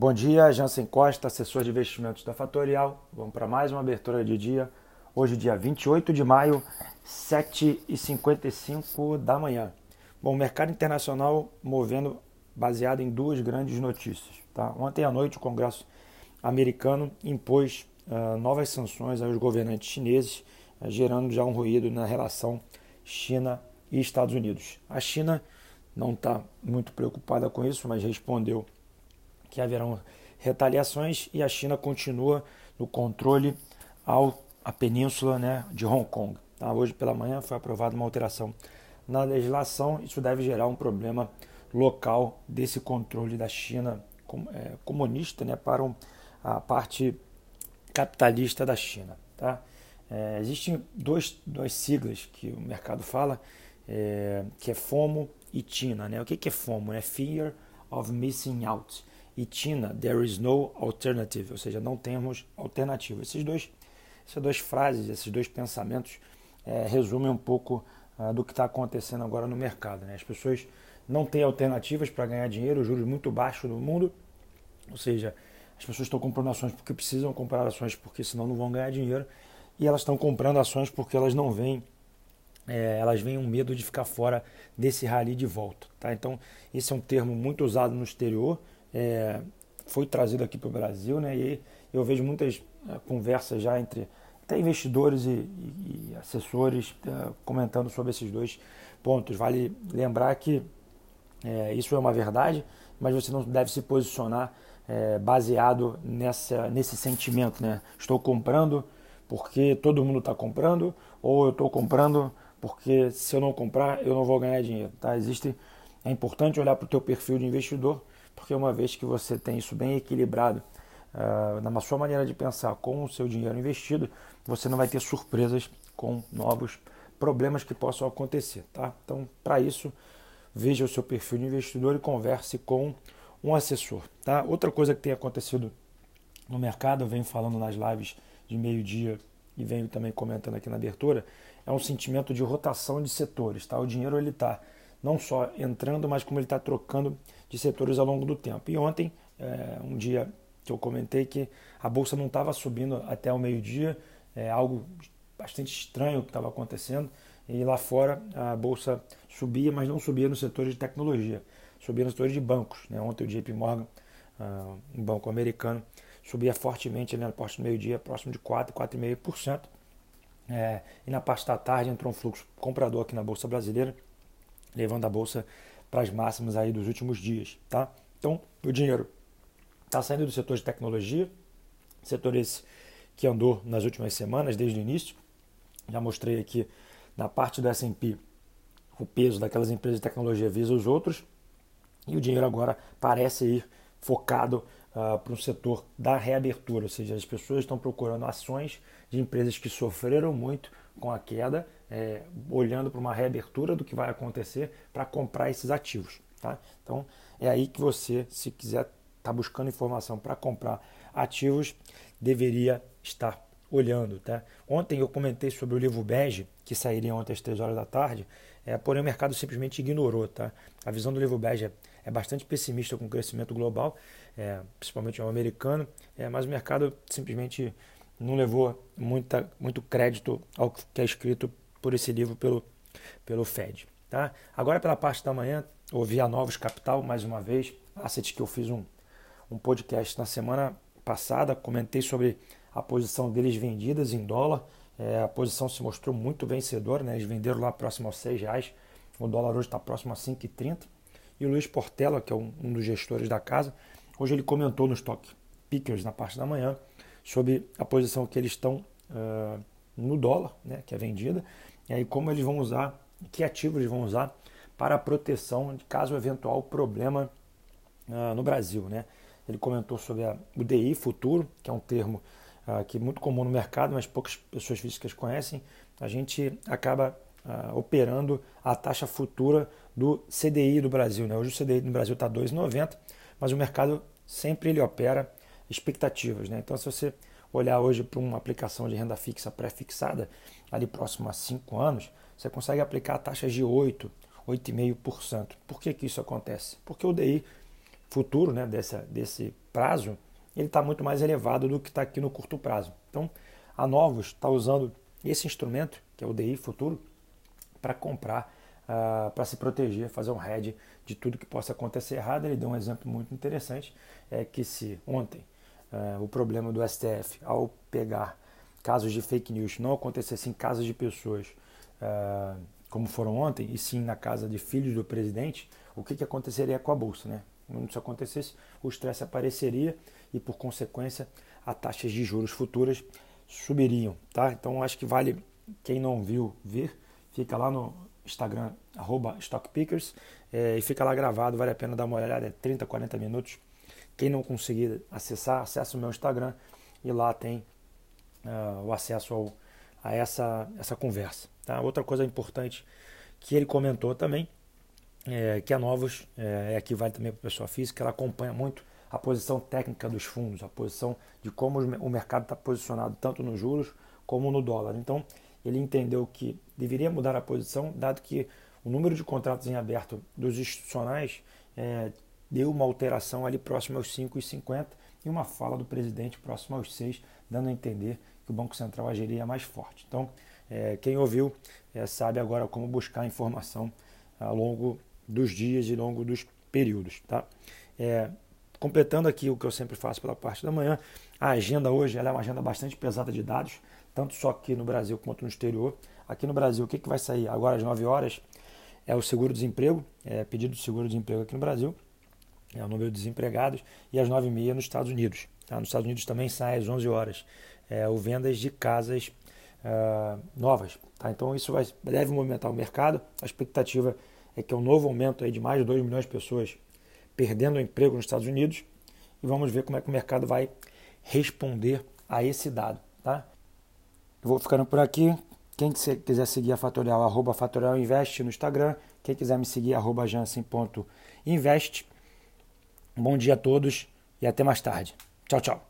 Bom dia, Jansen Costa, assessor de investimentos da Fatorial. Vamos para mais uma abertura de dia. Hoje, dia 28 de maio, 7h55 da manhã. Bom, o mercado internacional movendo baseado em duas grandes notícias. Tá? Ontem à noite, o Congresso americano impôs uh, novas sanções aos governantes chineses, uh, gerando já um ruído na relação China e Estados Unidos. A China não está muito preocupada com isso, mas respondeu que haverão retaliações e a China continua no controle ao a península né, de Hong Kong. Tá? Hoje pela manhã foi aprovada uma alteração na legislação. Isso deve gerar um problema local desse controle da China é, comunista né, para a parte capitalista da China. Tá? É, existem dois, duas siglas que o mercado fala, é, que é FOMO e TINA. Né? O que, que é FOMO? É Fear of Missing Out. E TINA, There is no alternative, ou seja, não temos alternativa. Esses dois, essas duas frases, esses dois pensamentos é, resumem um pouco uh, do que está acontecendo agora no mercado. Né? As pessoas não têm alternativas para ganhar dinheiro, juros muito baixos no mundo, ou seja, as pessoas estão comprando ações porque precisam comprar ações porque senão não vão ganhar dinheiro e elas estão comprando ações porque elas não veem é, elas veem um medo de ficar fora desse rally de volta. Tá? Então, esse é um termo muito usado no exterior, é, foi trazido aqui para o Brasil, né? e eu vejo muitas é, conversas já entre até investidores e, e, e assessores é, comentando sobre esses dois pontos. Vale lembrar que é, isso é uma verdade, mas você não deve se posicionar é, baseado nessa, nesse sentimento, né? Estou comprando porque todo mundo está comprando, ou eu estou comprando porque se eu não comprar eu não vou ganhar dinheiro, tá? Existe, é importante olhar para o teu perfil de investidor, porque uma vez que você tem isso bem equilibrado uh, na sua maneira de pensar com o seu dinheiro investido, você não vai ter surpresas com novos problemas que possam acontecer, tá? Então, para isso, veja o seu perfil de investidor e converse com um assessor. Tá? Outra coisa que tem acontecido no mercado, eu venho falando nas lives de meio-dia e venho também comentando aqui na abertura, é um sentimento de rotação de setores. Tá? O dinheiro ele está não só entrando, mas como ele está trocando de setores ao longo do tempo. E ontem, é, um dia que eu comentei que a bolsa não estava subindo até o meio-dia, é algo bastante estranho que estava acontecendo. E lá fora a bolsa subia, mas não subia no setor de tecnologia subia nos setores de bancos. Né? Ontem o JP Morgan, uh, um banco americano, subia fortemente ali na parte do meio-dia, próximo de 4, 4,5%. É, e na parte da tarde entrou um fluxo comprador aqui na Bolsa Brasileira, levando a Bolsa para as máximas aí dos últimos dias. Tá? Então, o dinheiro está saindo do setor de tecnologia, setor esse que andou nas últimas semanas, desde o início. Já mostrei aqui na parte do S&P o peso daquelas empresas de tecnologia visa os outros, e o dinheiro agora parece ir focado uh, para o setor da reabertura, ou seja, as pessoas estão procurando ações de empresas que sofreram muito com a queda, é, olhando para uma reabertura do que vai acontecer para comprar esses ativos. Tá? Então é aí que você, se quiser estar tá buscando informação para comprar ativos, deveria estar olhando. Tá? Ontem eu comentei sobre o livro Bege, que sairia ontem às 3 horas da tarde, é, porém o mercado simplesmente ignorou. Tá? A visão do livro Bege é é bastante pessimista com o crescimento global, é, principalmente o americano, é, mas o mercado simplesmente não levou muita, muito crédito ao que é escrito por esse livro pelo, pelo Fed. Tá? Agora, pela parte da manhã, ouvi a Novos Capital mais uma vez, asset que eu fiz um, um podcast na semana passada, comentei sobre a posição deles vendidas em dólar. É, a posição se mostrou muito vencedora, né? eles venderam lá próximo aos 6 reais, o dólar hoje está próximo a 5,30. E o Luiz Portela, que é um, um dos gestores da casa, hoje ele comentou no Stock Pickers, na parte da manhã, sobre a posição que eles estão uh, no dólar, né, que é vendida, e aí como eles vão usar, que ativos eles vão usar para a proteção de caso eventual problema uh, no Brasil. Né? Ele comentou sobre o DI futuro, que é um termo uh, que é muito comum no mercado, mas poucas pessoas físicas conhecem. A gente acaba uh, operando a taxa futura do CDI do Brasil. Né? Hoje o CDI no Brasil está 2,90, mas o mercado sempre ele opera expectativas. Né? Então, se você olhar hoje para uma aplicação de renda fixa pré-fixada, ali próximo a 5 anos, você consegue aplicar taxas de 8, 8,5%. Por que, que isso acontece? Porque o DI futuro, né, desse, prazo, ele está muito mais elevado do que está aqui no curto prazo. Então, a Novos está usando esse instrumento, que é o DI futuro, para comprar, uh, para se proteger, fazer um hedge de tudo que possa acontecer errado. Ele deu um exemplo muito interessante, é que se ontem uh, o problema do STF, ao pegar casos de fake news, não acontecesse em casas de pessoas uh, como foram ontem, e sim na casa de filhos do presidente, o que, que aconteceria com a Bolsa? Né? Quando isso acontecesse, o estresse apareceria e, por consequência, as taxas de juros futuras subiriam. Tá? Então, acho que vale, quem não viu, ver, fica lá no Instagram, StockPickers, é, e fica lá gravado, vale a pena dar uma olhada, é 30, 40 minutos. Quem não conseguir acessar, acessa o meu Instagram e lá tem uh, o acesso ao, a essa, essa conversa. Tá? Outra coisa importante que ele comentou também, é, que a Novos, é, aqui vale também para a pessoa física, ela acompanha muito a posição técnica dos fundos, a posição de como o mercado está posicionado tanto nos juros como no dólar. Então, ele entendeu que deveria mudar a posição, dado que o número de contratos em aberto dos institucionais é, deu uma alteração ali próximo aos 5,50 e uma fala do presidente próximo aos 6, dando a entender que o Banco Central agiria mais forte. Então, é, quem ouviu é, sabe agora como buscar informação ao longo dos dias e ao longo dos períodos. Tá? É, completando aqui o que eu sempre faço pela parte da manhã, a agenda hoje é uma agenda bastante pesada de dados, tanto só aqui no Brasil quanto no exterior. Aqui no Brasil, o que, que vai sair agora às 9 horas é o seguro-desemprego, é pedido de seguro-desemprego aqui no Brasil, é o número de desempregados, e às 9h30 nos Estados Unidos. Tá? Nos Estados Unidos também sai às 11 horas é, o vendas de casas uh, novas. Tá? Então isso vai, deve movimentar o mercado. A expectativa é que é um novo aumento aí de mais de 2 milhões de pessoas perdendo o emprego nos Estados Unidos e vamos ver como é que o mercado vai responder a esse dado. Tá? vou ficando por aqui. Quem quiser seguir a Fatorial, arroba Fatorial Invest no Instagram. Quem quiser me seguir, arroba jansen.invest. Bom dia a todos e até mais tarde. Tchau, tchau.